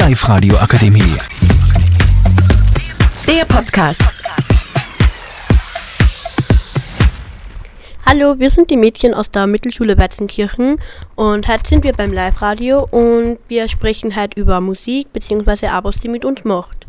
Live-Radio Akademie. Der Podcast. Hallo, wir sind die Mädchen aus der Mittelschule Wetzenkirchen und heute sind wir beim Live-Radio und wir sprechen halt über Musik bzw. auch was sie mit uns macht.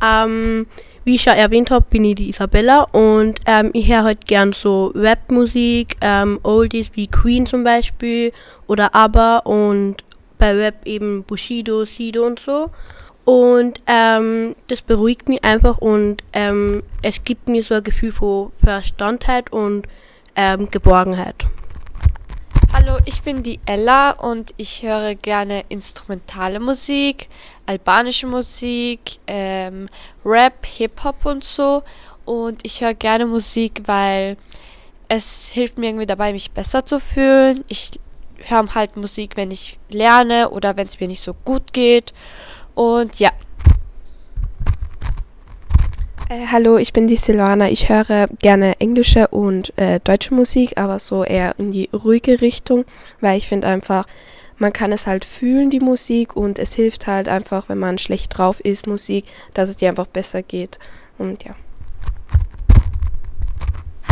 Ähm, wie ich schon erwähnt habe, bin ich die Isabella und ähm, ich höre halt gern so Rap-Musik, ähm, Oldies wie Queen zum Beispiel oder ABBA und bei Rap eben Bushido, Sido und so. Und ähm, das beruhigt mich einfach und ähm, es gibt mir so ein Gefühl von Verstandheit und ähm, Geborgenheit. Hallo, ich bin die Ella und ich höre gerne instrumentale Musik, albanische Musik, ähm, Rap, Hip-Hop und so. Und ich höre gerne Musik, weil es hilft mir irgendwie dabei, mich besser zu fühlen. Ich höre halt Musik, wenn ich lerne oder wenn es mir nicht so gut geht. Und ja. Äh, hallo, ich bin die Silvana. Ich höre gerne englische und äh, deutsche Musik, aber so eher in die ruhige Richtung, weil ich finde einfach, man kann es halt fühlen, die Musik, und es hilft halt einfach, wenn man schlecht drauf ist, Musik, dass es dir einfach besser geht. Und ja.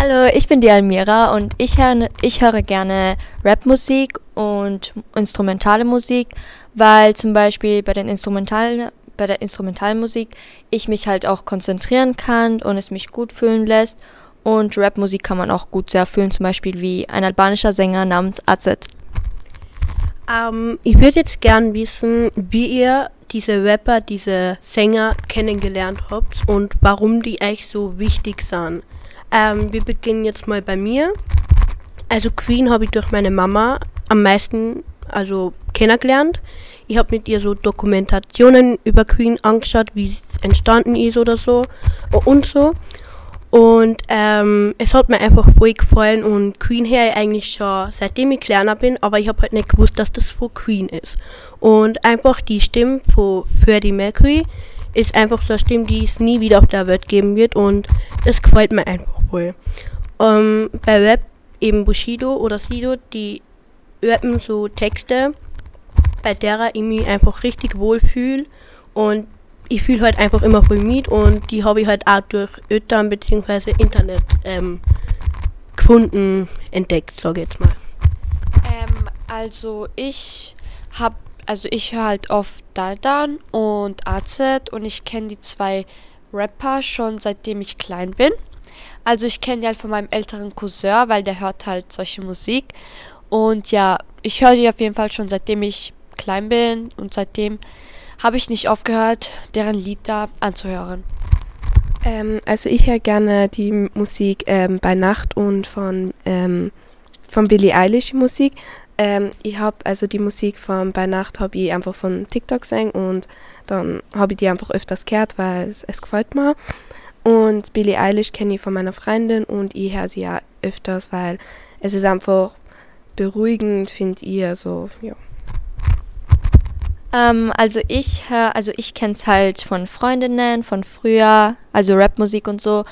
Hallo, ich bin die Almira und ich, hör, ich höre gerne Rapmusik und instrumentale Musik, weil zum Beispiel bei den instrumentalen bei der Instrumentalmusik ich mich halt auch konzentrieren kann und es mich gut fühlen lässt. Und Rapmusik kann man auch gut sehr fühlen, zum Beispiel wie ein albanischer Sänger namens Azet. Ähm, ich würde jetzt gern wissen, wie ihr diese Rapper, diese Sänger kennengelernt habt und warum die eigentlich so wichtig sind. Ähm, wir beginnen jetzt mal bei mir. Also Queen habe ich durch meine Mama am meisten also kennengelernt. Ich habe mit ihr so Dokumentationen über Queen angeschaut, wie es entstanden ist oder so und so. Und ähm, es hat mir einfach voll gefallen und Queen her ich eigentlich schon seitdem ich kleiner bin, aber ich habe halt nicht gewusst, dass das von Queen ist. Und einfach die Stimme von Freddie Mercury ist einfach so eine Stimme, die es nie wieder auf der Welt geben wird und das gefällt mir einfach voll. Ähm, bei Rap eben Bushido oder Sido, die rappen so Texte, bei der ich mich einfach richtig wohlfühle und ich fühle halt einfach immer voll mit und die habe ich halt auch durch Ötern bzw. Internet ähm, gefunden, entdeckt, sage ich jetzt mal. Ähm, also ich habe, also ich höre halt oft Daldan und AZ und ich kenne die zwei Rapper schon seitdem ich klein bin. Also ich kenne die halt von meinem älteren Cousin, weil der hört halt solche Musik. Und ja, ich höre die auf jeden Fall schon seitdem ich klein bin und seitdem habe ich nicht aufgehört, deren Lied da anzuhören. Ähm, also ich höre gerne die Musik ähm, bei Nacht und von, ähm, von Billie Eilish Musik. Ähm, ich habe also die Musik von bei Nacht habe ich einfach von TikTok gesehen und dann habe ich die einfach öfters gehört, weil es, es gefällt mir. Und Billie Eilish kenne ich von meiner Freundin und ich höre sie ja öfters, weil es ist einfach beruhigend, finde ich. Also, ja. Ähm, also ich höre, also ich kenne es halt von Freundinnen, von früher, also Rapmusik und so.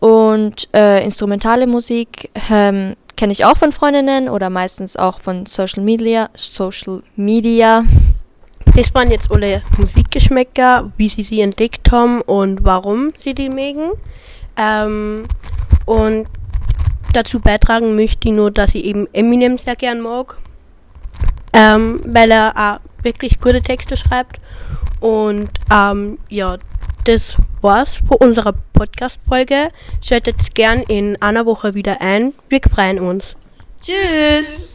Und äh, instrumentale Musik ähm, kenne ich auch von Freundinnen oder meistens auch von Social Media. Social Media. Das waren jetzt alle Musikgeschmäcker, wie sie sie entdeckt haben und warum sie die mögen. Ähm, und dazu beitragen möchte ich nur, dass ich eben Eminem sehr gern mag, ähm, weil er auch wirklich gute Texte schreibt. Und ähm, ja, das war's für unsere Podcast-Folge. Schaltet gern in einer Woche wieder ein. Wir freuen uns. Tschüss!